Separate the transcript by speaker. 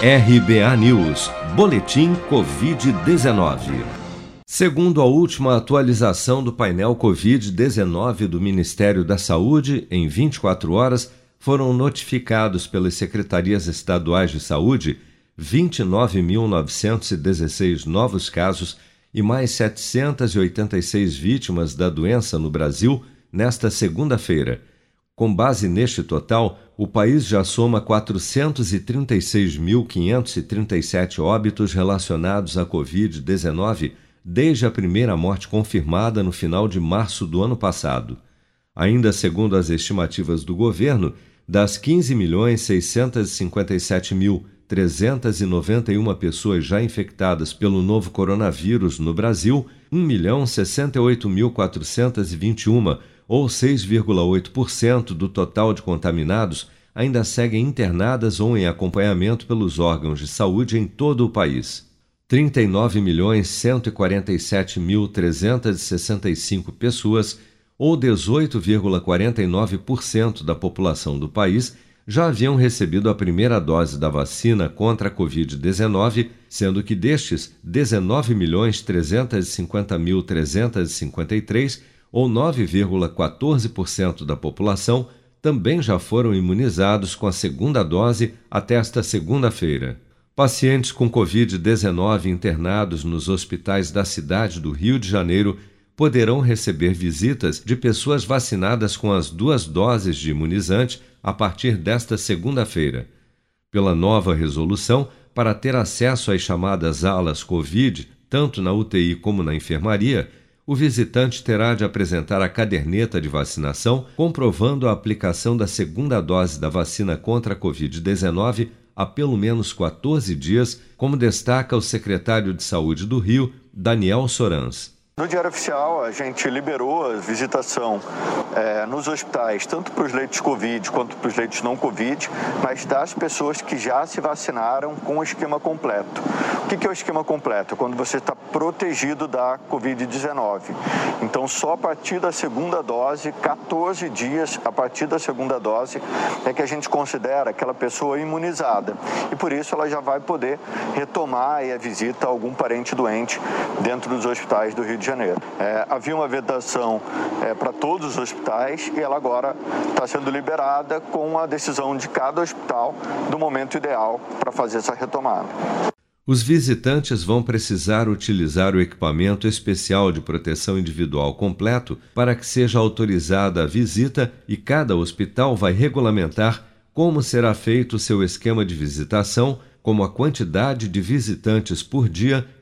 Speaker 1: RBA News, Boletim Covid-19. Segundo a última atualização do painel Covid-19 do Ministério da Saúde, em 24 horas foram notificados pelas secretarias estaduais de saúde 29.916 novos casos e mais 786 vítimas da doença no Brasil nesta segunda-feira. Com base neste total, o país já soma 436.537 óbitos relacionados à Covid-19 desde a primeira morte confirmada no final de março do ano passado. Ainda segundo as estimativas do governo, das 15.657.391 pessoas já infectadas pelo novo coronavírus no Brasil, 1.068.421 ou 6,8% do total de contaminados, ainda seguem internadas ou em acompanhamento pelos órgãos de saúde em todo o país. 39.147.365 pessoas, ou 18,49% da população do país, já haviam recebido a primeira dose da vacina contra a Covid-19, sendo que destes, 19.350.353 ou 9,14% da população, também já foram imunizados com a segunda dose até esta segunda-feira. Pacientes com Covid-19 internados nos hospitais da cidade do Rio de Janeiro poderão receber visitas de pessoas vacinadas com as duas doses de imunizante a partir desta segunda-feira. Pela nova resolução, para ter acesso às chamadas alas Covid, tanto na UTI como na enfermaria, o visitante terá de apresentar a caderneta de vacinação comprovando a aplicação da segunda dose da vacina contra a Covid-19 há pelo menos 14 dias, como destaca o secretário de Saúde do Rio, Daniel Sorans.
Speaker 2: No Diário Oficial, a gente liberou a visitação é, nos hospitais, tanto para os leitos Covid quanto para os leitos não Covid, mas das pessoas que já se vacinaram com o esquema completo. O que é o esquema completo? Quando você está protegido da Covid-19. Então, só a partir da segunda dose, 14 dias a partir da segunda dose, é que a gente considera aquela pessoa imunizada. E por isso ela já vai poder retomar a visita a algum parente doente dentro dos hospitais do Rio de Janeiro. É, havia uma vedação é, para todos os hospitais e ela agora está sendo liberada com a decisão de cada hospital do momento ideal para fazer essa retomada.
Speaker 1: Os visitantes vão precisar utilizar o equipamento especial de proteção individual completo para que seja autorizada a visita e cada hospital vai regulamentar como será feito seu esquema de visitação como a quantidade de visitantes por dia